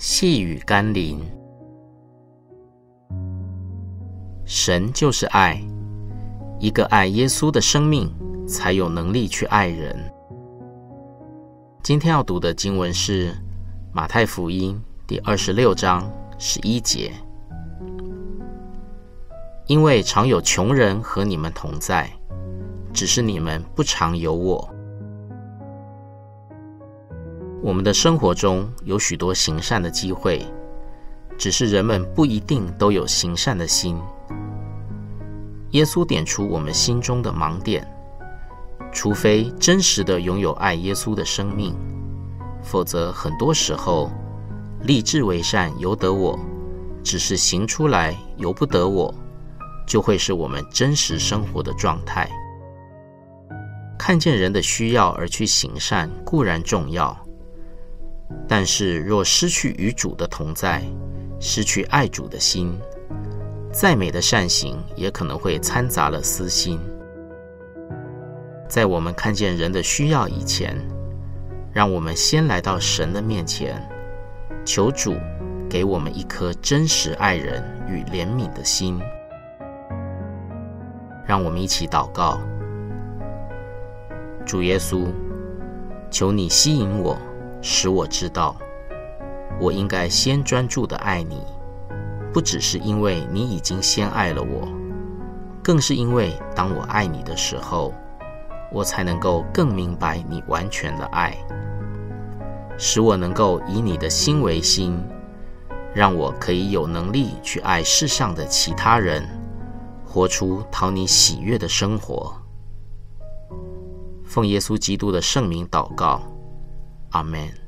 细雨甘霖，神就是爱，一个爱耶稣的生命才有能力去爱人。今天要读的经文是马太福音第二十六章十一节，因为常有穷人和你们同在，只是你们不常有我。我们的生活中有许多行善的机会，只是人们不一定都有行善的心。耶稣点出我们心中的盲点，除非真实的拥有爱耶稣的生命，否则很多时候立志为善由得我，只是行出来由不得我，就会是我们真实生活的状态。看见人的需要而去行善固然重要。但是，若失去与主的同在，失去爱主的心，再美的善行也可能会掺杂了私心。在我们看见人的需要以前，让我们先来到神的面前，求主给我们一颗真实爱人与怜悯的心。让我们一起祷告：主耶稣，求你吸引我。使我知道，我应该先专注的爱你，不只是因为你已经先爱了我，更是因为当我爱你的时候，我才能够更明白你完全的爱，使我能够以你的心为心，让我可以有能力去爱世上的其他人，活出讨你喜悦的生活。奉耶稣基督的圣名祷告。Amen.